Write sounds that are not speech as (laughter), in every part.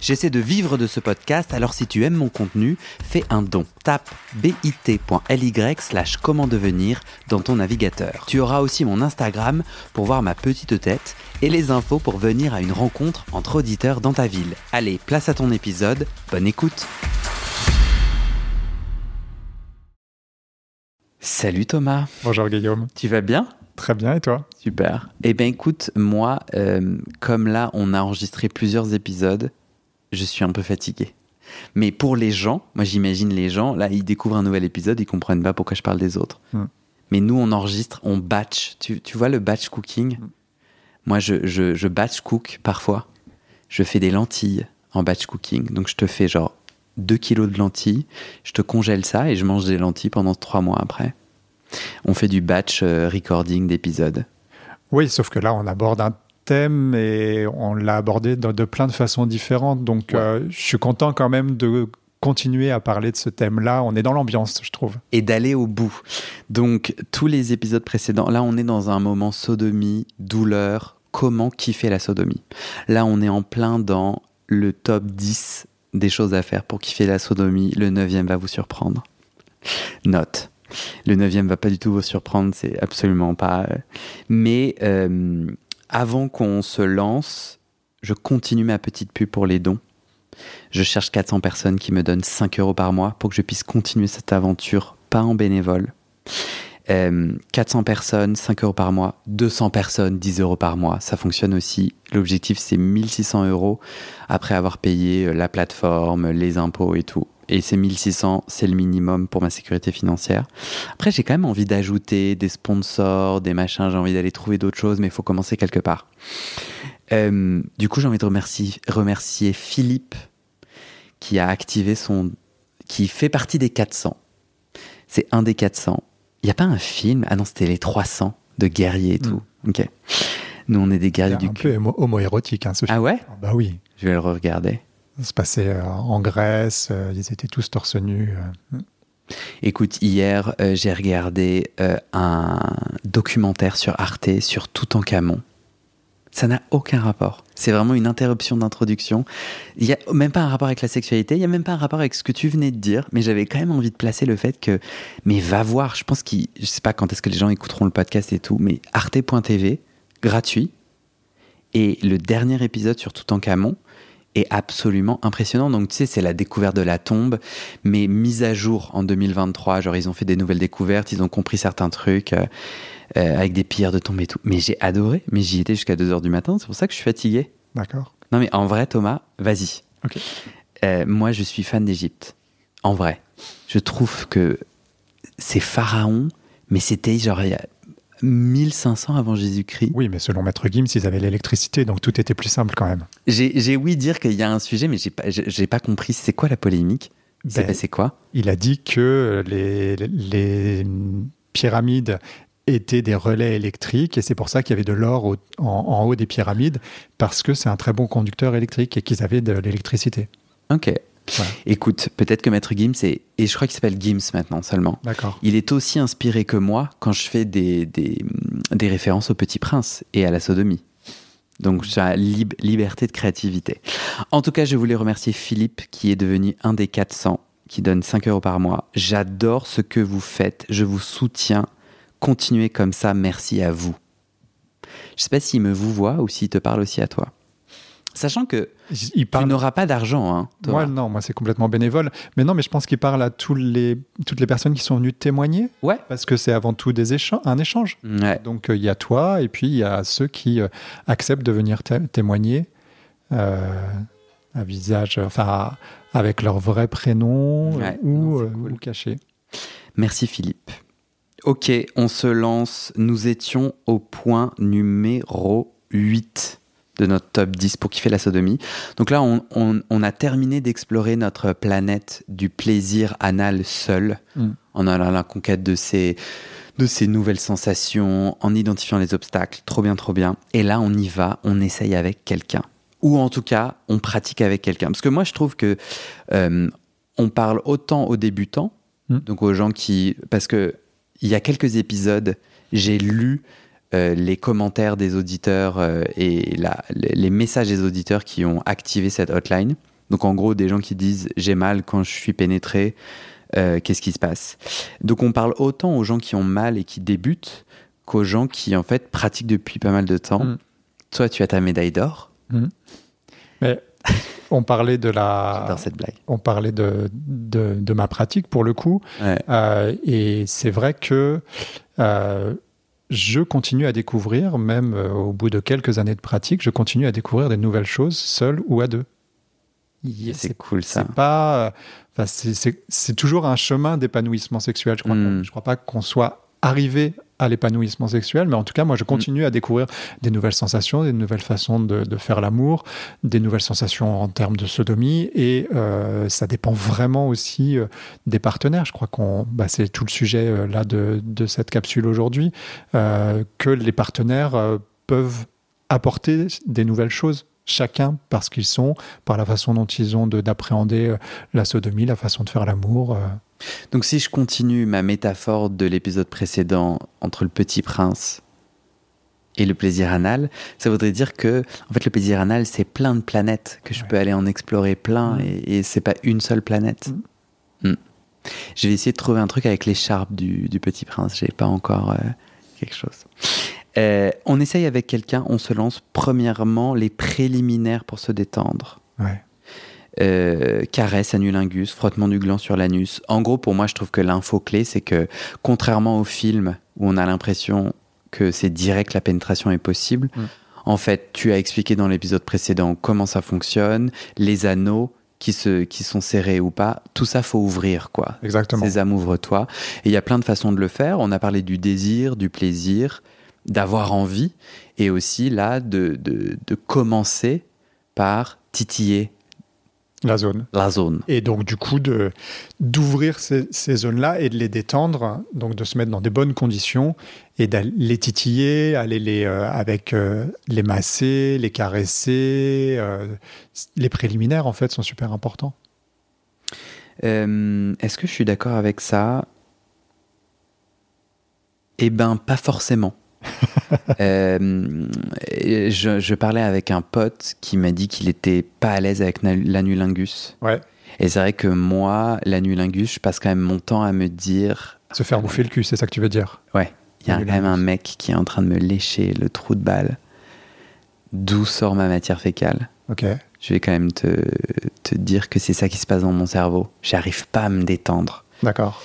J'essaie de vivre de ce podcast, alors si tu aimes mon contenu, fais un don. Tape bit.ly slash comment devenir dans ton navigateur. Tu auras aussi mon Instagram pour voir ma petite tête et les infos pour venir à une rencontre entre auditeurs dans ta ville. Allez, place à ton épisode, bonne écoute Salut Thomas, Bonjour Guillaume. tu vas bien? Très bien et toi? Super. Eh bien écoute, moi, euh, comme là on a enregistré plusieurs épisodes, je suis un peu fatigué. Mais pour les gens, moi j'imagine les gens, là ils découvrent un nouvel épisode, ils comprennent pas pourquoi je parle des autres. Hmm. Mais nous on enregistre, on batch. Tu, tu vois le batch cooking? Hmm. Moi je, je, je batch cook parfois. Je fais des lentilles en batch cooking. Donc je te fais genre 2 kilos de lentilles, je te congèle ça et je mange des lentilles pendant 3 mois après. On fait du batch euh, recording d'épisodes. Oui, sauf que là on aborde un thème et on l'a abordé de, de plein de façons différentes. Donc Ouais. euh, je suis content quand même de continuer à parler de ce thème-là. On est dans l'ambiance, je trouve. et d'aller au bout. Donc, tous les épisodes précédents, là, on est dans un moment sodomie, douleur, comment kiffer la sodomie? Là, on est en plein dans le top 10 des choses à faire pour kiffer la sodomie. Le neuvième va vous surprendre. Note. Le neuvième va pas du tout vous surprendre, c'est absolument pas. euh, Mais euh, avant qu'on se lance, je continue ma petite pub pour les dons. Je cherche 400 personnes qui me donnent 5 euros par mois pour que je puisse continuer cette aventure, pas en bénévole. Euh, 400 personnes, 5 euros par mois. 200 personnes, 10 euros par mois. Ça fonctionne aussi. L'objectif, c'est 1600 euros après avoir payé euh, la plateforme, les impôts et tout. Et ces 1600, c'est le minimum pour ma sécurité financière. Après, j'ai quand même envie d'ajouter des sponsors, des machins. J'ai envie d'aller trouver d'autres choses, mais il faut commencer quelque part. Euh, du coup, j'ai envie de remercier, remercier Philippe qui a activé son. qui fait partie des 400. C'est un des 400. Il n'y a pas un film? Ah non, c'était les 300 de guerriers et tout. Ok. Nous, on est des guerriers un du cul. peu homo- homo-érotique, hein, ce Ah film. ouais? Ah Bah oui. Je vais le regarder. Se passait euh, en Grèce, euh, ils étaient tous torse nus. euh. Écoute, hier, j'ai regardé un documentaire sur Arte sur Toutankhamon. Ça n'a aucun rapport. C'est vraiment une interruption d'introduction. Il n'y a même pas un rapport avec la sexualité, il n'y a même pas un rapport avec ce que tu venais de dire, mais j'avais quand même envie de placer le fait que, mais va voir, je pense qu'il, je sais pas quand est-ce que les gens écouteront le podcast et tout, mais arte.tv, gratuit, et le dernier épisode sur Toutankhamon est absolument impressionnant. Donc, tu sais, c'est la découverte de la tombe, mais mise à jour en 2023. Genre, ils ont fait des nouvelles découvertes, ils ont compris certains trucs euh, euh, avec des pierres de tombe et tout. Mais j'ai adoré, mais j'y étais jusqu'à 2h du matin, c'est pour ça que je suis fatigué. D'accord. Non, mais en vrai, Thomas, vas-y. Euh, moi, je suis fan d'Égypte. En vrai. Je trouve que ces pharaons, mais c'était genre 1500 avant Jésus-Christ. Oui, mais selon Maître Gims, ils avaient l'électricité, donc tout était plus simple quand même. J'ai ouï dire qu'il y a un sujet, mais j'ai pas, pas compris. C'est quoi la polémique? Il s'est Ben, quoi? Il a dit que les, les pyramides étaient des relais électriques et c'est pour ça qu'il y avait de l'or en, en haut des pyramides parce que c'est un très bon conducteur électrique et qu'ils avaient de l'électricité. Ok. Écoute, peut-être que Maître Gims, est, et je crois qu'il s'appelle Gims maintenant seulement, D'accord. il est aussi inspiré que moi quand je fais des, des, des références au Petit Prince et à la sodomie. Donc, j'ai la lib- liberté de créativité. En tout cas, je voulais remercier Philippe qui est devenu un des 400, qui donne 5 euros par mois. J'adore ce que vous faites. Je vous soutiens. Continuez comme ça. Merci à vous. Je sais pas s'il me vous voit ou s'il te parle aussi à toi. Sachant que Il tu parle. n'auras pas d'argent, hein. Moi, non, moi c'est complètement bénévole. Mais non, mais je pense qu'il parle à tous les, toutes les personnes qui sont venues témoigner Ouais. parce que c'est avant tout des échanges, un échange. Ouais. Donc euh, il y a toi et puis il y a ceux qui euh, acceptent de venir té- témoigner euh, à visage, enfin avec leur vrai prénom euh, Ouais, ou, non, euh, cool. ou caché. Merci Philippe. Ok, on se lance. Nous étions au point numéro 8 de notre top 10 pour kiffer la sodomie. Donc là, on, on- on a terminé d'explorer notre planète du plaisir anal seul, Mm. en allant à la conquête de ces, de ces nouvelles sensations, en identifiant les obstacles. Trop bien, trop bien. Et là, on y va, on essaye avec quelqu'un. ou en tout cas, on pratique avec quelqu'un. Parce que moi, je trouve que euh, on parle autant aux débutants, Mm. donc aux gens qui, parce que il y a quelques épisodes, j'ai lu euh, les commentaires des auditeurs euh, et la- les messages des auditeurs qui ont activé cette hotline. Donc en gros, des gens qui disent j'ai mal quand je suis pénétré, euh, qu'est-ce qui se passe? Donc on parle autant aux gens qui ont mal et qui débutent qu'aux gens qui en fait pratiquent depuis pas mal de temps. Mm. Toi, tu as ta médaille d'or. Mais (laughs) on parlait de la. J'adore cette blague. On parlait de, de, de ma pratique pour le coup. Ouais. Euh, et c'est vrai que euh, je continue à découvrir, même euh, au bout de quelques années de pratique, je continue à découvrir des nouvelles choses seul ou à deux. C'est cool ça. C'est pas, euh, enfin, c'est- toujours un chemin d'épanouissement sexuel. Je crois, Mm. je crois pas qu'on soit arrivé à l'épanouissement sexuel, mais en tout cas, moi, Mm. je continue à découvrir des nouvelles sensations, des nouvelles façons de, de faire l'amour, des nouvelles sensations en termes de sodomie, et euh, ça dépend vraiment aussi euh, des partenaires. Je crois qu'on, bah, c'est tout le sujet euh, là de, de cette capsule aujourd'hui, que les partenaires peuvent apporter des nouvelles choses chacun parce qu'ils sont, par la façon dont ils ont de- d'appréhender euh, la sodomie, la façon de faire l'amour. euh. Donc si je continue ma métaphore de l'épisode précédent entre le petit prince et le plaisir anal, ça voudrait dire que en fait le plaisir anal c'est plein de planètes que je Ouais. peux aller en explorer plein Mm. et, et c'est pas une seule planète. Mm. Je vais essayer de trouver un truc avec l'écharpe du, du petit prince. J'ai pas encore euh, quelque chose. Euh, on essaye avec quelqu'un, on se lance premièrement les préliminaires pour se détendre. Ouais. Euh, caresse, anulingus, frottement du gland sur l'anus. En gros, pour moi, je trouve que l'info clé, c'est que contrairement au film où on a l'impression que c'est direct, la pénétration est possible, Mm. en fait, tu as expliqué dans l'épisode précédent comment ça fonctionne, les anneaux qui, se, qui sont serrés ou pas, tout ça, faut ouvrir, quoi. Exactement. Sésame, ouvre-toi. Et il y a plein de façons de le faire. On a parlé du désir, du plaisir, d'avoir envie, et aussi là, de, de, de commencer par titiller La zone. la zone. Et donc, du coup, de, d'ouvrir ces, ces zones-là et de les détendre, donc de se mettre dans des bonnes conditions et d'aller les titiller, aller les, euh, avec euh, les masser, les caresser. euh, les préliminaires, en fait, sont super importants. Est-ce que je suis d'accord avec ça? Eh ben, pas forcément. (laughs) Euh, je, je parlais avec un pote qui m'a dit qu'il était pas à l'aise avec l'anulingus. Ouais. Et c'est vrai que moi, l'anulingus, je passe quand même mon temps à me dire Se faire bouffer le cul, c'est ça que tu veux dire? Ouais, il y a quand même un mec qui est en train de me lécher le trou de balle. D'où sort ma matière fécale Ok. Je vais quand même te, te dire que c'est ça qui se passe dans mon cerveau. J'arrive pas à me détendre. D'accord.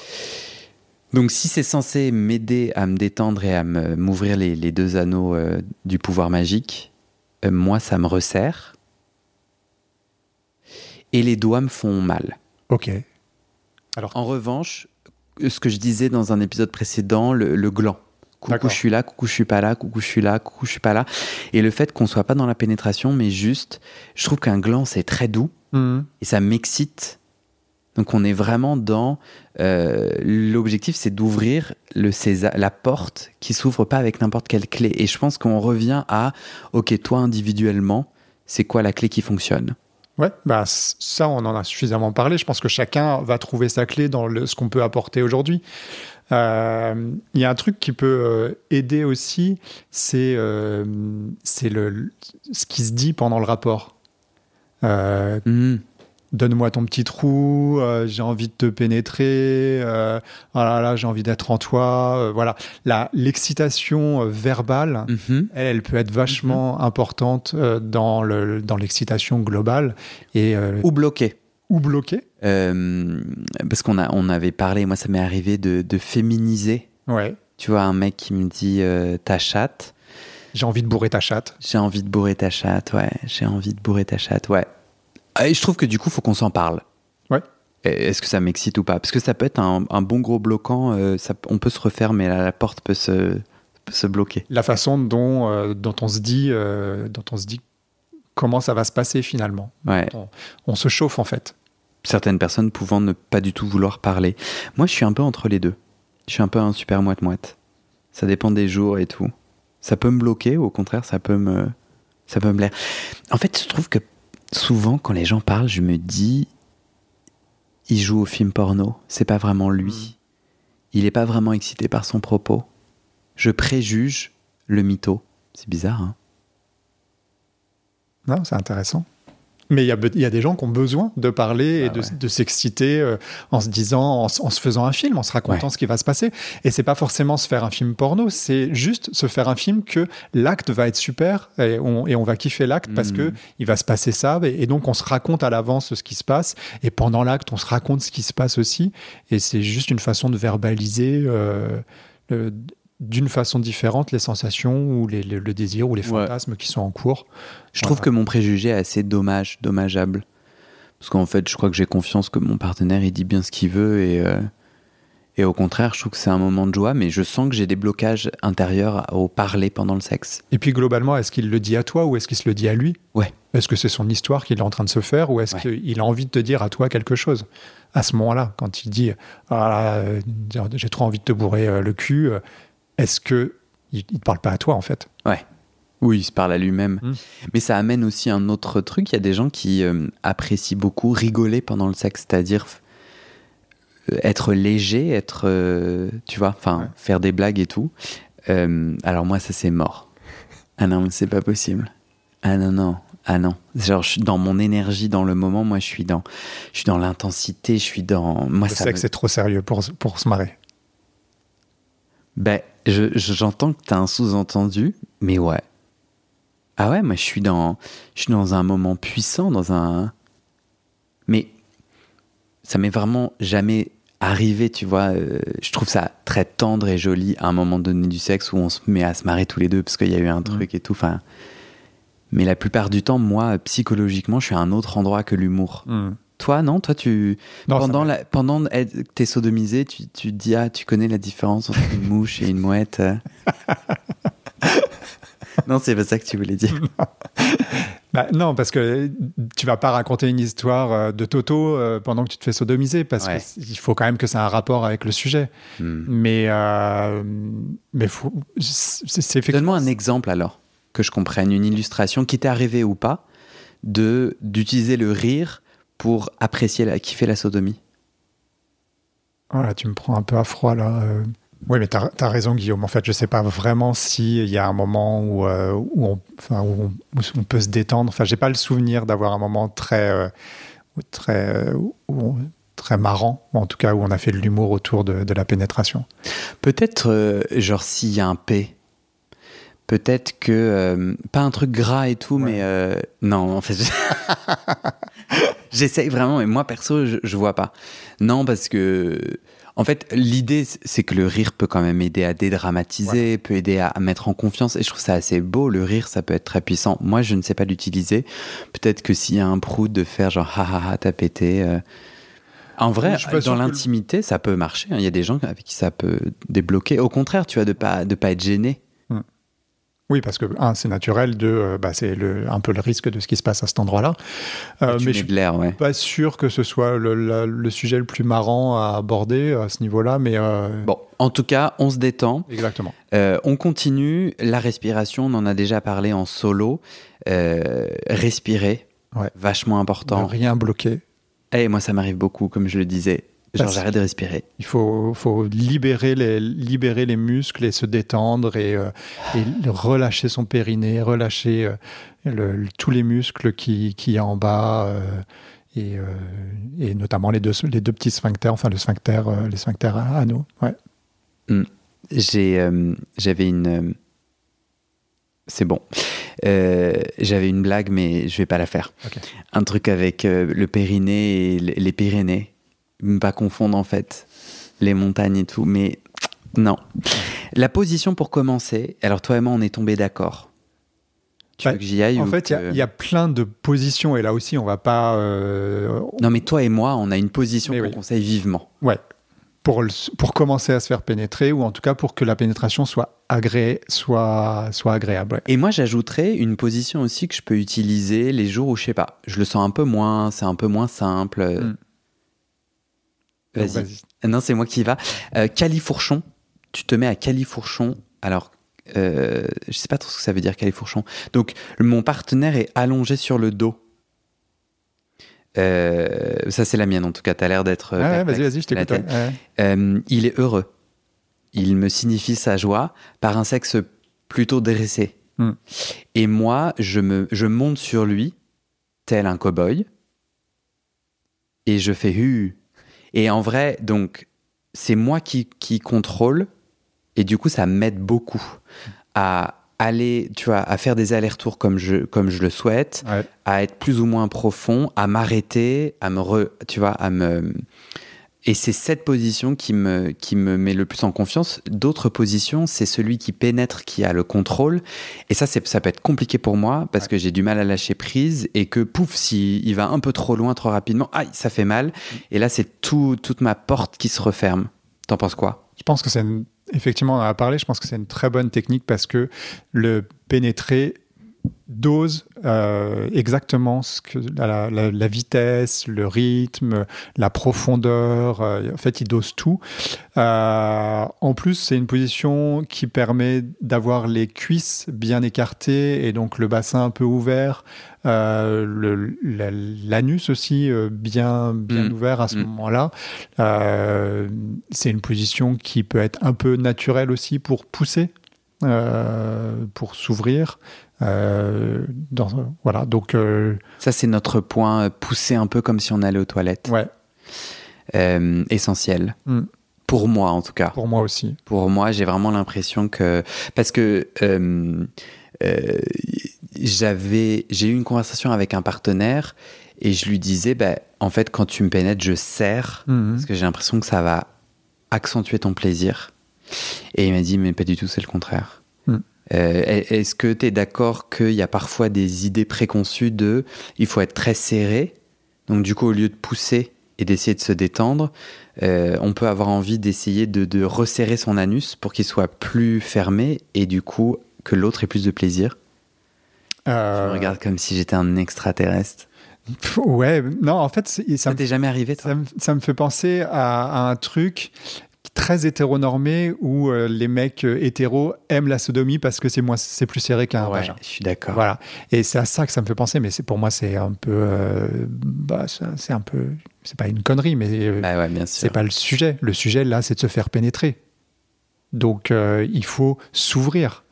Donc si c'est censé m'aider à me détendre et à m'ouvrir les, les deux anneaux euh, du pouvoir magique, euh, moi ça me resserre. Et les doigts me font mal. Ok. En revanche, ce que je disais dans un épisode précédent, le, le gland. Coucou, je suis là, coucou, je suis pas là, coucou, je suis là, coucou, je suis pas là. Et le fait qu'on soit pas dans la pénétration, mais juste, je trouve qu'un gland c'est très doux Mhm. et ça m'excite. Donc on est vraiment dans euh, l'objectif, c'est d'ouvrir le la porte qui s'ouvre pas avec n'importe quelle clé. Et je pense qu'on revient à ok toi individuellement, c'est quoi la clé qui fonctionne? Ouais, bah, ça, on en a suffisamment parlé. Je pense que chacun va trouver sa clé dans le- ce qu'on peut apporter aujourd'hui. Euh, Il y a un truc qui peut euh, aider aussi, c'est euh, c'est le, ce qui se dit pendant le rapport. Euh, Mhm. Donne-moi ton petit trou, euh, j'ai envie de te pénétrer, euh, ah là j'ai envie d'être en toi. euh, voilà, La- l'excitation verbale, Mhm. elle, elle peut être vachement importante euh, dans le- dans l'excitation globale et Ou bloqué. ou bloquée. Parce qu'on a, on avait parlé, moi ça m'est arrivé de, de féminiser. Ouais. Tu vois, un mec qui me dit ta chatte, J'ai envie de bourrer ta chatte. j'ai envie de bourrer ta chatte, ouais, j'ai envie de bourrer ta chatte, ouais. Ah, Et je trouve que du coup, faut qu'on s'en parle. Ouais. Est-ce que ça m'excite ou pas? Parce que ça peut être un, un bon gros bloquant, euh, ça, on peut se mais la, la porte peut se, peut se bloquer. La façon dont, euh, dont on se dit, euh, dont on se dit comment ça va se passer finalement. Ouais. On se chauffe en fait. Certaines personnes pouvant ne pas du tout vouloir parler. Moi, je suis un peu entre les deux. Je suis un peu un super moite-moite. Ça dépend des jours et tout. Ça peut me bloquer, ou au contraire, ça peut me, Ça peut me plaire. En fait, je trouve que souvent, quand les gens parlent, je me dis, il joue au film porno. C'est pas vraiment lui. Mm. Il est pas vraiment excité par son propos. Je préjuge le mytho. C'est bizarre, hein Non, c'est intéressant. Mais il y y a des gens qui ont besoin de parler et Bah de, ouais. de s'exciter euh, en se disant, en, en se faisant un film, en se racontant Ouais. ce qui va se passer. Et c'est pas forcément se faire un film porno, c'est juste se faire un film que l'acte va être super et on, et on va kiffer l'acte parce Mhm. que il va se passer ça. Et, et donc on se raconte à l'avance ce qui se passe. Et pendant l'acte, on se raconte ce qui se passe aussi. Et c'est juste une façon de verbaliser euh, d'une façon différente les sensations ou les, le, le désir ou les Ouais. fantasmes qui sont en cours. Je trouve que mon préjugé est assez dommage, dommageable. Parce qu'en fait, je crois que j'ai confiance que mon partenaire, il dit bien ce qu'il veut. Et, euh, et au contraire, je trouve que c'est un moment de joie, mais je sens que j'ai des blocages intérieurs au parler pendant le sexe. Et puis globalement, est-ce qu'il le dit à toi ou est-ce qu'il se le dit à lui? Ouais. Est-ce que c'est son histoire qu'il est en train de se faire ou est-ce Ouais. qu'il a envie de te dire à toi quelque chose? À ce moment-là, quand il dit ah, euh, j'ai trop envie de te bourrer euh, le cul, est-ce que il, te parle pas à toi en fait? Oui, il se parle à lui-même. Mm. Mais ça amène aussi un autre truc. Il y a des gens qui euh, apprécient beaucoup rigoler pendant le sexe, c'est-à-dire euh, être léger, être, euh, tu vois, enfin, Ouais. faire des blagues et tout. Alors moi, ça c'est mort. Ah non, mais c'est pas possible. Ah non, non. Ah non. Genre, je suis dans mon énergie, dans le moment, moi, je suis dans, je suis dans l'intensité, je suis dans. Moi, Le ça sexe me- est trop sérieux pour, pour se marrer. Ben, je- je- j'entends que t'as un sous-entendu, mais ouais. Ah ouais, moi je suis dans, je suis dans un moment puissant, dans un. Mais ça m'est vraiment jamais arrivé, tu vois. euh, je trouve ça très tendre et joli à un moment donné du sexe où on se met à se marrer tous les deux parce qu'il y a eu un truc et tout. Enfin, mais la plupart du temps, moi, psychologiquement, je suis à un autre endroit que l'humour. Toi, non? Toi, tu Non, pendant la, pendant que t'es sodomisé, tu, tu te dis ah tu connais la différence entre une mouche et une mouette. euh (laughs) non, c'est pas ça que tu voulais dire. Bah, non, parce que tu vas pas raconter une histoire euh, de Toto euh, pendant que tu te fais sodomiser, parce Ouais. qu'il faut quand même que ça ait un rapport avec le sujet. Hmm. Mais, euh, mais faut- c'est c'est effectivement. Donne-moi un exemple alors que je comprenne une illustration qui t'est arrivée ou pas de d'utiliser le rire pour apprécier la kiffer la sodomie. Voilà, tu me prends un peu à froid là. euh. Oui, mais tu as, raison, Guillaume. En fait, je sais pas vraiment s'il y a un moment où, euh, où, on, enfin, où, on, où on peut se détendre. Enfin, j'ai pas le souvenir d'avoir un moment très, euh, très, on- très marrant, ou en tout cas où on a fait de l'humour autour de, de la pénétration. Peut-être genre s'il y a un P. Peut-être que euh, pas un truc gras et tout, Ouais. mais euh, non, en fait, (laughs) j'essaye vraiment, mais moi perso, je, je vois pas. Non, parce que en fait, l'idée c'est que le rire peut quand même aider à dédramatiser, peut aider à, à mettre en confiance, et je trouve ça assez beau. Le rire, ça peut être très puissant. Moi, je ne sais pas l'utiliser. Peut-être que s'il y a un prout de faire genre ha ha ha, t'as pété. euh, En vrai, dans que l'intimité, ça peut marcher. hein. Il y a des gens avec qui ça peut débloquer. Au contraire, tu vois, de pas de pas être gêné. Oui, parce que, un, c'est naturel, deux, euh, bah, c'est un peu le risque de ce qui se passe à cet endroit-là. Euh, mais je ouais. suis pas sûr que ce soit le, la- le sujet le plus marrant à aborder à ce niveau-là, mais. euh, Bon, en tout cas, on se détend. Exactement. Euh, on continue. La respiration, on en a déjà parlé en solo. Euh, respirer, Ouais. vachement important. rien bloquer. Et moi, ça m'arrive beaucoup, comme je le disais. Genre, j'arrête de respirer. Il faut, faut libérer, les, libérer les muscles et se détendre et, euh, et relâcher son périnée, relâcher euh, le- le- tous les muscles qui, qui y a en bas euh, et, et notamment les deux, les deux petits sphincters, enfin le sphincter, les sphincters anneaux. Ouais. J'ai, euh, j'avais une. C'est bon. Euh, j'avais une blague, mais je vais pas la faire. Un truc avec euh, le Périnée et les Pyrénées. Ne pas confondre en fait les montagnes et tout, mais non. La position pour commencer. Alors toi et moi, on est tombés d'accord. Tu Bah, veux que j'y aille En ou fait, il y a- que- il y, a plein de positions et là aussi, on va pas. euh, Non, mais toi et moi, on a une position qu'on oui. conseille vivement. Ouais. Pour, le- pour commencer à se faire pénétrer, ou en tout cas pour que la pénétration soit, agré, soit, soit agréable. ouais. Et moi, j'ajouterais une position aussi que je peux utiliser les jours où je sais pas, je le sens un peu moins, c'est un peu moins simple. Mm. Vas-y. Non, c'est moi qui y va. Euh, califourchon. Tu te mets à califourchon. Alors, euh, je sais pas trop ce que ça veut dire califourchon. Donc mon partenaire est allongé sur le dos. Euh, ça c'est la mienne en tout cas. T'as l'air d'être. Ah ouais, vas-y, vas-y, je t'écoute. ouais. Euh, il est heureux. Il me signifie sa joie par un sexe plutôt dressé. Hmm. Et moi, je, me, je monte sur lui, tel un cow-boy, et je fais hu. Et en vrai, donc, c'est moi qui, qui contrôle, et du coup, ça m'aide beaucoup à aller, tu vois, à faire des allers-retours comme je, comme je le souhaite, Ouais. à être plus ou moins profond, à m'arrêter, à me re, tu vois, à me et c'est cette position qui me qui me met le plus en confiance. D'autres positions, c'est celui qui pénètre qui a le contrôle. Et ça ça peut être compliqué pour moi parce que j'ai du mal à lâcher prise et que pouf si il va un peu trop loin trop rapidement, aïe, ça fait mal. Et là c'est tout toute ma porte qui se referme. T'en penses quoi? Je pense que c'est une- effectivement, on en a parlé, je pense que c'est une très bonne technique parce que le pénétrer dose euh, exactement ce que, la, la- la vitesse, le rythme, la profondeur. euh, en fait, il dose tout. Euh, en plus, c'est une position qui permet d'avoir les cuisses bien écartées et donc le bassin un peu ouvert, la- l'anus aussi bien, bien Mm. ouvert à ce Mm. moment-là. C'est une position qui peut être un peu naturelle aussi pour pousser, pour s'ouvrir. Euh, voilà, donc euh, Ça c'est notre point euh, poussé un peu comme si on allait aux toilettes. ouais, Euh, essentiel. Mm. Pour moi en tout cas. pour moi aussi. Pour moi, j'ai vraiment l'impression que parce que euh, euh, j'avais j'ai eu une conversation avec un partenaire et je lui disais bah, en fait quand tu me pénètres je serre Mhm. parce que j'ai l'impression que ça va accentuer ton plaisir et il m'a dit mais pas du tout c'est le contraire Mm. Euh, est-ce que tu es d'accord qu'il y a parfois des idées préconçues de il faut être très serré donc du coup au lieu de pousser et d'essayer de se détendre euh, on peut avoir envie d'essayer de, de resserrer son anus pour qu'il soit plus fermé et du coup que l'autre ait plus de plaisir? Je Euh, me regarde comme si j'étais un extraterrestre. ouais, non, en fait, ça, Ça t'est jamais arrivé, toi? ça, me, ça me fait penser à, à un truc très hétéronormé où euh, les mecs euh, hétéros aiment la sodomie parce que c'est moins, c'est plus serré qu'un Ouais, vagin. je suis d'accord. Voilà. Et c'est à ça que ça me fait penser, mais c'est pour moi c'est un peu, euh, bah, c'est un peu, c'est pas une connerie, mais euh, Bah ouais, c'est pas le sujet. Le sujet là, c'est de se faire pénétrer. Donc il faut s'ouvrir.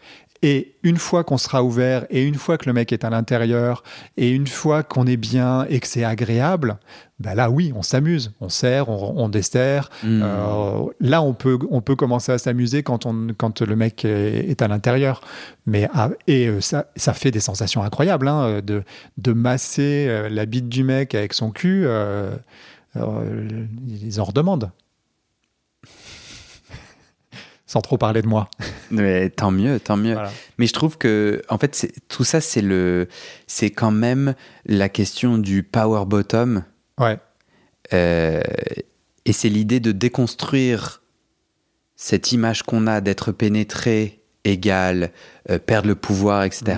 Et une fois qu'on sera ouvert, et une fois que le mec est à l'intérieur, et une fois qu'on est bien et que c'est agréable, bah là oui, on s'amuse, on serre, on, on dessert. Hmm. Euh, là, on peut, on peut commencer à s'amuser quand, on, quand le mec est, est à l'intérieur. Mais ah, et euh, ça, ça fait des sensations incroyables hein, de, de masser euh, la bite du mec avec son cul. euh, euh, ils en redemandent. Sans trop parler de moi. (laughs) Mais tant mieux, tant mieux. Voilà. Mais je trouve que, en fait, tout ça, c'est le, c'est quand même la question du power bottom. Ouais. Euh, et c'est l'idée de déconstruire cette image qu'on a d'être pénétré égale euh, perdre le pouvoir, etc.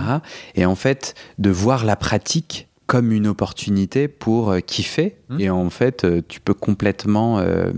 Et en fait, de voir la pratique comme une opportunité pour euh, kiffer. Mhm. Et en fait, euh, tu peux complètement euh,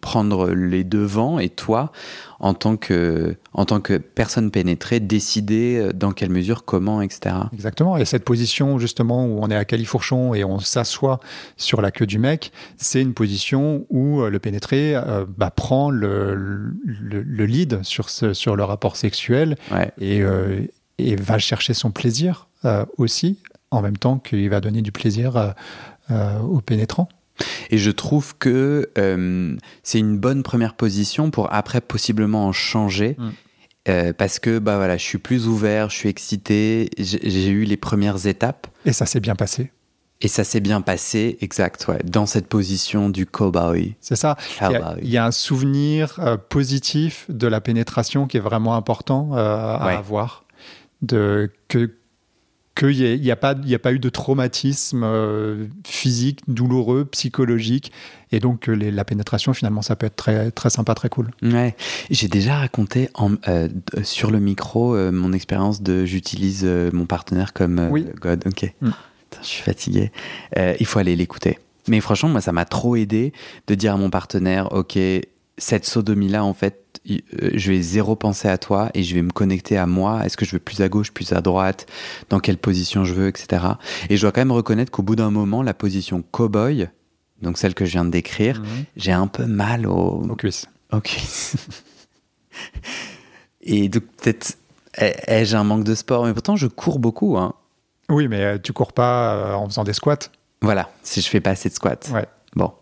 prendre les devants et toi, en tant que, en tant que personne pénétrée, décider dans quelle mesure, comment, etc. Exactement. Et cette position, justement, où on est à califourchon et on s'assoit sur la queue du mec, c'est une position où le pénétré euh, bah, prend le, le, le lead sur, ce, sur le rapport sexuel Ouais. et, euh, et va chercher son plaisir euh, aussi, en même temps qu'il va donner du plaisir euh, euh, au pénétrant. Et je trouve que euh, c'est une bonne première position pour après possiblement en changer. Mm. Euh, parce que bah voilà, je suis plus ouvert, je suis excité, j'ai eu les premières étapes Et ça s'est bien passé. et ça s'est bien passé, exact, ouais, dans cette position du cowboy. C'est ça. Il y, a, Cowboy. il y a un souvenir euh, positif de la pénétration qui est vraiment important à Ouais. avoir. De, que qu'il n'y a, il y a, pas- y a pas eu de traumatisme euh, physique, douloureux, psychologique. Et donc, euh, les- la pénétration, finalement, ça peut être très, très sympa, très cool. Ouais, j'ai déjà raconté en- euh, sur le micro euh, mon expérience de j'utilise mon partenaire comme Oui. God. Ok, Mm. Putain, je suis fatigué. Il faut aller l'écouter. Mais franchement, moi, ça m'a trop aidé de dire à mon partenaire, ok, cette sodomie-là, en fait, je vais zéro penser à toi et je vais me connecter à moi. Est-ce que je veux plus à gauche, plus à droite, dans quelle position je veux, etc. Et je dois quand même reconnaître qu'au bout d'un moment, la position cowboy, donc celle que je viens de décrire, Mhm. j'ai un peu mal au, Aux cuisses. Ok. (laughs) Et donc, peut-être ai- ai-je un manque de sport, mais pourtant je cours beaucoup. Hein. Oui, mais euh, tu cours pas euh, en faisant des squats. Voilà, si je fais pas assez de squats. Ouais. Bon.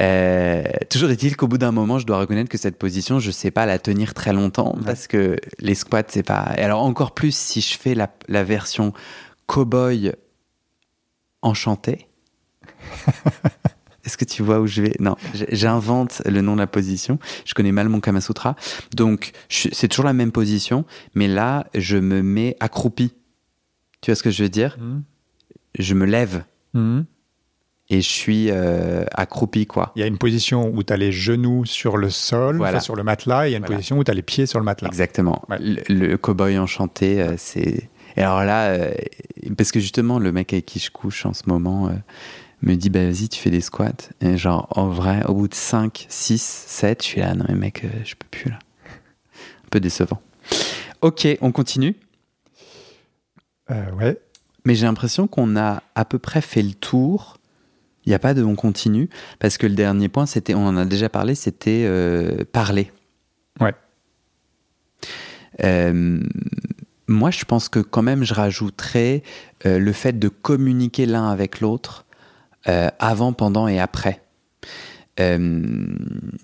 Euh, toujours est-il qu'au bout d'un moment, je dois reconnaître que cette position, je sais pas la tenir très longtemps Ouais. parce que les squats, c'est pas. Et alors, encore plus si je fais la, la version cowboy enchanté. (laughs) Est-ce que tu vois où je vais? Non, j'invente le nom de la position. Je connais mal mon Kama Sutra. Donc, c'est toujours la même position, mais là, je me mets accroupi. Tu vois ce que je veux dire? Mhm. Je me lève Mhm. Et je suis euh, accroupi, quoi. Il y a une position où tu as les genoux sur le sol, Voilà. enfin, sur le matelas, et il y a une Voilà. position où tu as les pieds sur le matelas. Exactement. Ouais. Le, le cow-boy enchanté, euh, c'est. Et alors là, euh, parce que justement, le mec avec qui je couche en ce moment me dit bah vas-y, tu fais des squats. Et genre, en vrai, au bout de 5, 6, 7, je suis là, non mais mec, je peux plus là. Un peu décevant. Ok, on continue. Ouais. Mais j'ai l'impression qu'on a à peu près fait le tour. Il n'y a pas de on continue. Parce que le dernier point, c'était, on en a déjà parlé, c'était euh, parler. Ouais. Euh, moi, je pense que quand même, je rajouterais euh, le fait de communiquer l'un avec l'autre avant, pendant et après. Euh,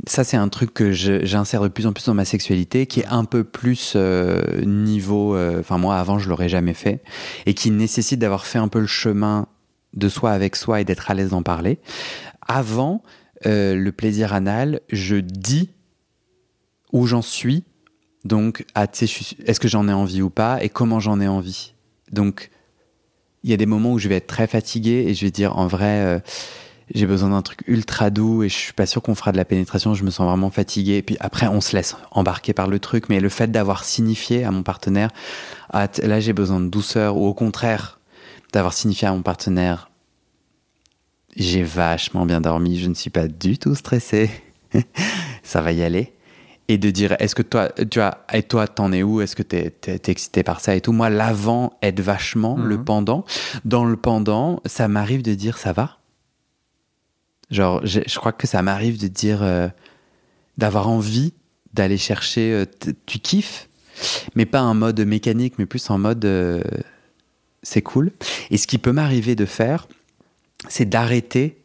ça, c'est un truc que j'insère de plus en plus dans ma sexualité, qui est un peu plus euh, niveau. euh, Enfin, moi, avant, je l'aurais jamais fait, et qui nécessite d'avoir fait un peu le chemin de soi avec soi et d'être à l'aise d'en parler. Avant euh, le plaisir anal, je dis où j'en suis. Donc, ah, est-ce que j'en ai envie ou pas, et comment j'en ai envie? Donc, il y a des moments où je vais être très fatigué et je vais dire en vrai. euh, j'ai besoin d'un truc ultra doux et je suis pas sûr qu'on fera de la pénétration, je me sens vraiment fatigué. Et puis après, on se laisse embarquer par le truc. Mais le fait d'avoir signifié à mon partenaire, ah, là j'ai besoin de douceur, ou au contraire, d'avoir signifié à mon partenaire, j'ai vachement bien dormi, je ne suis pas du tout stressé, (laughs) ça va y aller. Et de dire, est-ce que toi, tu vois, et toi, t'en es où? Est-ce que t'es es, excité par ça et tout? Moi, l'avant aide vachement, le Mhm. pendant. Dans le pendant, ça m'arrive de dire, ça va? Genre, je, je crois que ça m'arrive de dire, euh, d'avoir envie d'aller chercher, euh, tu kiffes, mais pas en mode mécanique, mais plus en mode, euh, c'est cool. Et ce qui peut m'arriver de faire, c'est d'arrêter.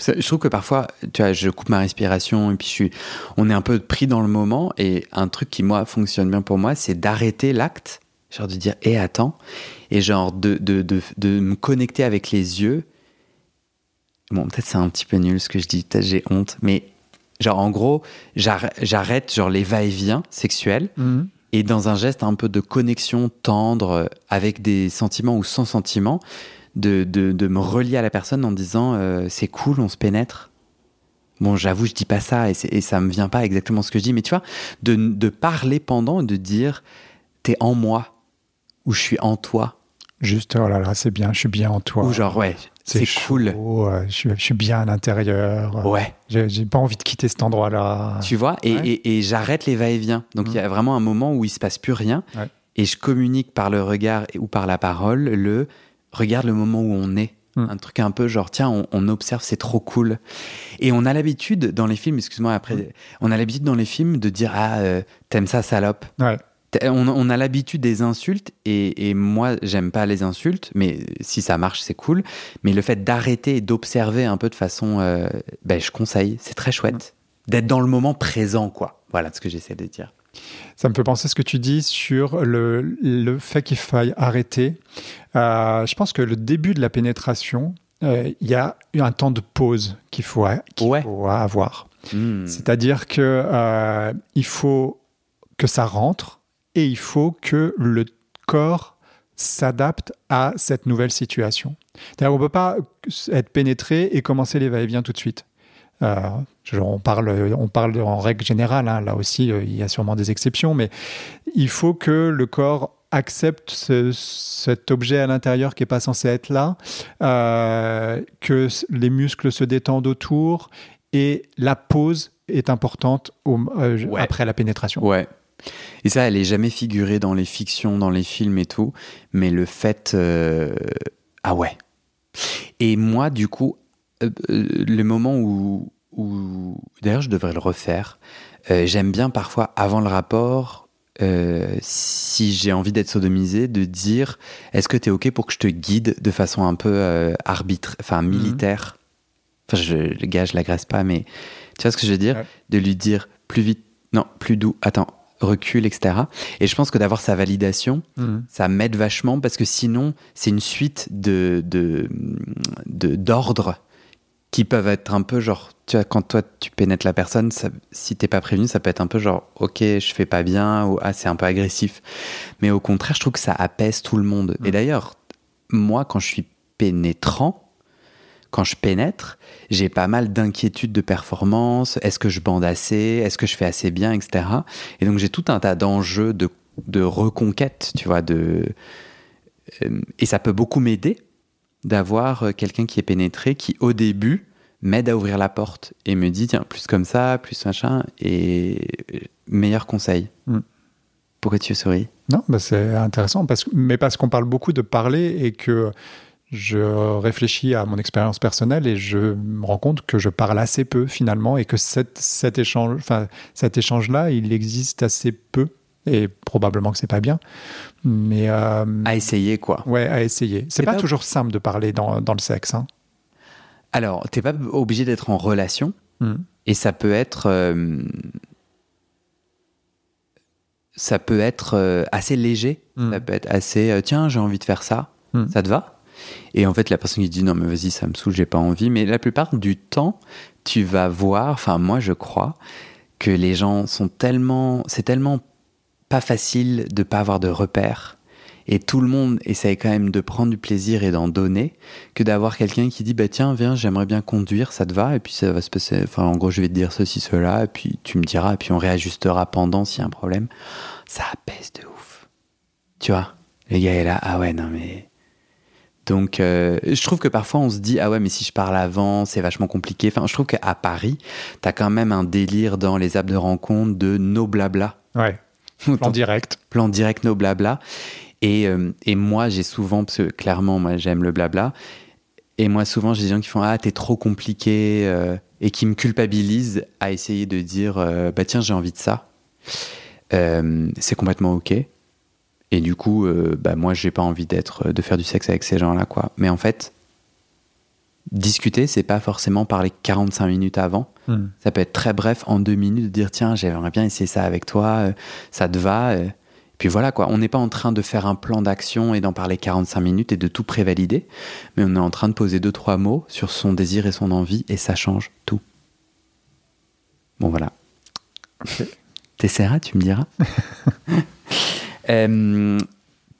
Je trouve que parfois, tu vois, je coupe ma respiration et puis je suis, on est un peu pris dans le moment. Et un truc qui, moi, fonctionne bien pour moi, c'est d'arrêter l'acte, genre de dire, hé, attends, et genre de, de, de, me connecter avec les yeux. Bon, peut-être c'est un petit peu nul ce que je dis, peut-être j'ai honte, mais genre en gros, j'arr- j'arrête genre les va-et-vient sexuels Mhm. Et dans un geste un peu de connexion tendre euh, avec des sentiments ou sans sentiments, de, de, de me relier à la personne en disant euh, c'est cool, on se pénètre. Bon, j'avoue, je dis pas ça et, et ça me vient pas exactement ce que je dis, mais tu vois, de, de parler pendant et de dire t'es en moi ou je suis en toi Juste, oh là là, c'est bien, je suis bien en toi. ou genre ouais, c'est cool. je, suis, je suis bien à l'intérieur. Ouais. J'ai pas envie de quitter cet endroit-là. Tu vois, et, Ouais. et- et j'arrête les va-et-vient. Donc il y a vraiment un moment où il se passe plus rien. Ouais. Et je communique par le regard ou par la parole le regarde le moment où on est. Mhm. Un truc un peu genre, tiens, on, on observe, c'est trop cool. Et on a l'habitude dans les films, excuse-moi après, Mhm. on a l'habitude dans les films de dire, ah, euh, t'aimes ça, salope. Ouais. On, on a l'habitude des insultes et, et moi j'aime pas les insultes, mais si ça marche c'est cool. Mais le fait d'arrêter et d'observer un peu de façon, euh, ben, je conseille, c'est très chouette d'être dans le moment présent quoi. Voilà ce que j'essaie de dire. Ça me fait penser ce que tu dis sur le, le fait qu'il faille arrêter. Euh, je pense que le début de la pénétration, euh, il y a un temps de pause qu'il faut, Ouais. faut avoir. Hmm. C'est-à-dire que euh, il faut que ça rentre et il faut que le corps s'adapte à cette nouvelle situation. On peut pas être pénétré et commencer les va-et-vient tout de suite. Euh, on, parle, on parle en règle générale, hein, là aussi euh, il y a sûrement des exceptions, mais il faut que le corps accepte ce- cet objet à l'intérieur qui n'est pas censé être là, euh, que les muscles se détendent autour et la pause est importante au- euh, Ouais. après la pénétration. Ouais. Et ça, elle est jamais figurée dans les fictions, dans les films et tout. Mais le fait. euh, Ah ouais. Et moi, du coup, euh, euh, le moment où. où... D'ailleurs, je devrais le refaire. euh, J'aime bien parfois, avant le rapport, si j'ai envie d'être sodomisé, de dire est-ce que tu es OK pour que je te guide de façon un peu arbitre, enfin militaire? Enfin, je, le gars, je l'agresse pas, mais tu vois ce que je veux dire? Ouais. De lui dire plus vite, non, plus doux, attends, recule, etc. Et je pense que d'avoir sa validation, Mhm. ça m'aide vachement parce que sinon, c'est une suite de de- d'ordres qui peuvent être un peu genre, tu vois, quand toi tu pénètres la personne, ça, si t'es pas prévenu, ça peut être un peu genre, ok, je fais pas bien, ou ah, c'est un peu agressif. Mais au contraire, je trouve que ça apaise tout le monde. Et d'ailleurs, moi, quand je suis pénétrant, quand je pénètre, j'ai pas mal d'inquiétudes de performance. Est-ce que je bande assez? Est-ce que je fais assez bien, etc. Et donc j'ai tout un tas d'enjeux de, de reconquête, tu vois. De, euh, et ça peut beaucoup m'aider d'avoir euh, quelqu'un qui est pénétré, qui au début m'aide à ouvrir la porte et me dit tiens plus comme ça, plus machin et euh, meilleur conseil. Mm. Pourquoi tu souris Non, bah c'est intéressant, parce, mais parce qu'on parle beaucoup de parler et que je réfléchis à mon expérience personnelle et je me rends compte que je parle assez peu finalement et que cet, cet échange, enfin, cet échange-là, il existe assez peu et probablement que c'est pas bien, mais euh, À essayer quoi. ouais, à essayer. C'est pas, pas- toujours simple de parler dans, dans le sexe. Hein. Alors t'es pas obligé d'être en relation. Mm. Et ça peut être. euh, ça peut être euh, assez léger. Ça peut être assez. euh, Tiens, j'ai envie de faire ça. Mm. Ça te va? Et en fait, la personne qui dit non, mais vas-y, ça me saoule, j'ai pas envie. Mais la plupart du temps, tu vas voir. Enfin, moi, je crois que les gens sont tellement. C'est tellement pas facile de pas avoir de repères. Et tout le monde essaye quand même de prendre du plaisir et d'en donner, que d'avoir quelqu'un qui dit bah tiens viens j'aimerais bien conduire ça te va et puis ça va se passer enfin en gros je vais te dire ceci cela et puis tu me diras et puis on réajustera pendant s'il y a un problème ça apaise de ouf tu vois? Les gars est là ah ouais non mais donc euh, je trouve que parfois on se dit ah ouais mais si je parle avant c'est vachement compliqué enfin je trouve qu'à Paris t'as quand même un délire dans les apps de rencontre de no blabla Ouais, (laughs) en direct. plan direct no blabla. Et, euh, et moi, j'ai souvent, parce que clairement, moi, j'aime le blabla. Et moi, souvent, j'ai des gens qui font Ah, t'es trop compliqué, euh, et qui me culpabilisent à essayer de dire Bah, tiens, j'ai envie de ça. C'est complètement OK. Et du coup, euh, bah, moi, j'ai pas envie d'être, de faire du sexe avec ces gens-là, quoi. Mais en fait, discuter, c'est pas forcément parler 45 minutes avant. Mm. Ça peut être très bref, en deux minutes, de dire tiens, j'aimerais bien essayer ça avec toi, euh, ça te va euh. Puis voilà quoi, on n'est pas en train de faire un plan d'action et d'en parler 45 minutes et de tout prévalider, mais on est en train de poser deux, trois mots sur son désir et son envie et ça change tout. Bon voilà. T'essaieras, tu me diras. (laughs) Euh,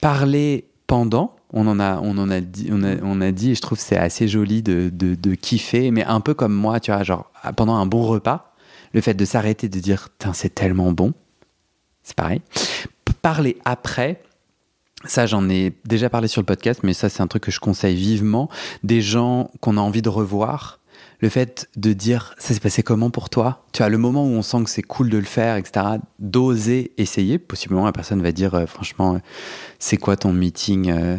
parler pendant, on en a, on en a dit, on a, dit, et je trouve c'est assez joli de, de, kiffer, mais un peu comme moi, tu vois, genre pendant un bon repas, le fait de s'arrêter, de dire, c'est tellement bon, c'est pareil. Parler après, ça j'en ai déjà parlé sur le podcast, mais ça c'est un truc que je conseille vivement, des gens qu'on a envie de revoir. Le fait de dire ça s'est passé comment pour toi? Tu as le moment où on sent que c'est cool de le faire, etc. D'oser essayer. Possiblement la personne va dire euh, franchement, euh, c'est quoi ton meeting euh,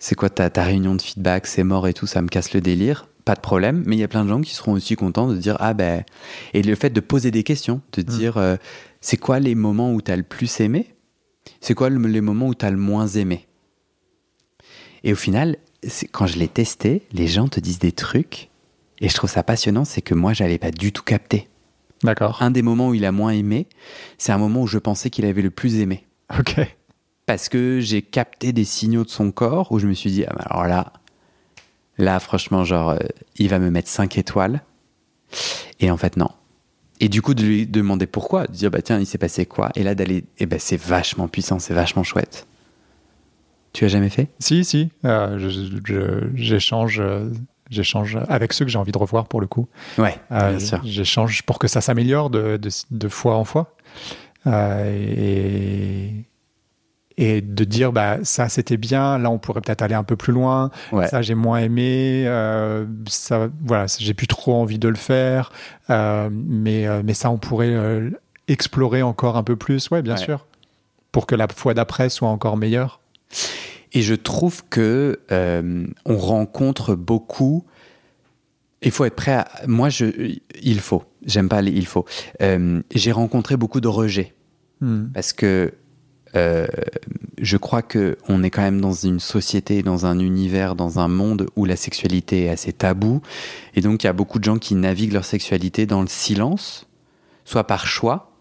C'est quoi ta, ta réunion de feedback C'est mort et tout, ça me casse le délire. Pas de problème. Mais il y a plein de gens qui seront aussi contents de dire ah ben. Et le fait de poser des questions, de dire euh, c'est quoi les moments où tu as le plus aimé? C'est quoi le- les moments où tu as le moins aimé? Et au final, quand je l'ai testé, les gens te disent des trucs. Et je trouve ça passionnant, c'est que moi, j'avais pas du tout capté. D'accord. Un des moments où il a moins aimé, c'est un moment où je pensais qu'il avait le plus aimé. Ok. Parce que j'ai capté des signaux de son corps où je me suis dit, ah, bah alors là, là, franchement, genre, euh, il va me mettre 5 étoiles. Et en fait, non. Et du coup, de lui demander pourquoi, de dire, bah tiens, il s'est passé quoi? Et là, d'aller, eh ben, c'est vachement puissant, c'est vachement chouette. Tu as jamais fait? Si, si. euh, J'échange. J'échange avec ceux que j'ai envie de revoir pour le coup. Ouais, Euh, bien sûr. J'échange pour que ça s'améliore de, de, de fois en fois. Euh, et, et de dire bah ça c'était bien, là on pourrait peut-être aller un peu plus loin, Ouais. ça j'ai moins aimé, euh, ça voilà j'ai plus trop envie de le faire, euh, mais mais ça on pourrait euh, explorer encore un peu plus, ouais bien Ouais. sûr, pour que la fois d'après soit encore meilleure. Et je trouve que euh, on rencontre beaucoup. Il faut être prêt à. Moi, je, il faut. J'aime pas les il faut. Euh, J'ai rencontré beaucoup de rejets Hmm. parce que euh, je crois que on est quand même dans une société, dans un univers, dans un monde où la sexualité est assez taboue, et donc il y a beaucoup de gens qui naviguent leur sexualité dans le silence, soit par choix,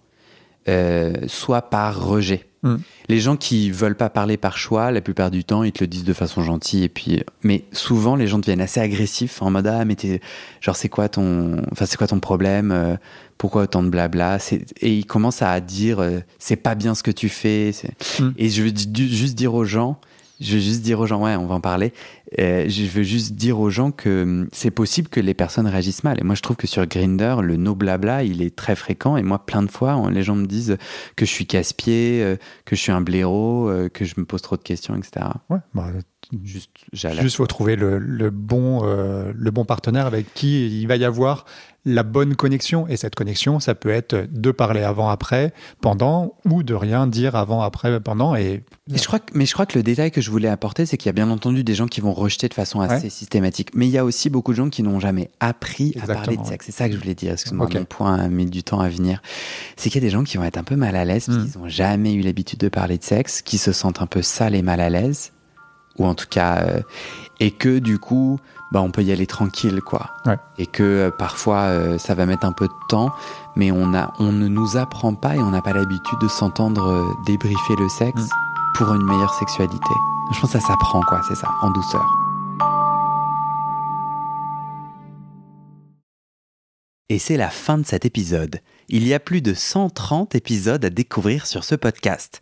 soit par rejet. Mm. Les gens qui veulent pas parler par choix, la plupart du temps, ils te le disent de façon gentille, et puis, mais souvent les gens deviennent assez agressifs en mode ah mais t'es, genre c'est quoi ton, enfin c'est quoi ton problème, euh, pourquoi autant de blabla, et ils commencent à dire euh, c'est pas bien ce que tu fais, Mm. et je veux juste dire aux gens, je veux juste dire aux gens, ouais, on va en parler. Euh, je veux juste dire aux gens que hum, c'est possible que les personnes réagissent mal. Et moi, je trouve que sur Grinder, le no blabla, il est très fréquent. Et moi, plein de fois, les gens me disent que je suis casse-pied, euh, que je suis un blaireau, euh, que je me pose trop de questions, etc. Ouais, bah, Juste. Juste, faut trouver le, le bon, euh, le bon partenaire avec qui il va y avoir la bonne connexion. Et cette connexion, ça peut être de parler avant, après, pendant, ou de rien dire avant, après, pendant. Et Et je crois que, mais je crois que le détail que je voulais apporter, c'est qu'il y a bien entendu des gens qui vont rejeter de façon assez Ouais. systématique. Mais il y a aussi beaucoup de gens qui n'ont jamais appris à parler de ouais. sexe. C'est ça que je voulais dire. Excuse-moi, Ok. mon point mis du temps à venir. C'est qu'il y a des gens qui vont être un peu mal à l'aise parce Mm. qu'ils n'ont jamais eu l'habitude de parler de sexe, qui se sentent un peu sales et mal à l'aise. Ou en tout cas, euh, et que du coup, bah, on peut y aller tranquille, quoi. Ouais. Et que euh, parfois, euh, ça va mettre un peu de temps, mais on, a, on ne nous apprend pas et on n'a pas l'habitude de s'entendre débriefer le sexe Mm. pour une meilleure sexualité. Je pense que ça s'apprend, quoi, c'est ça, en douceur. Et c'est la fin de cet épisode. Il y a plus de 130 épisodes à découvrir sur ce podcast.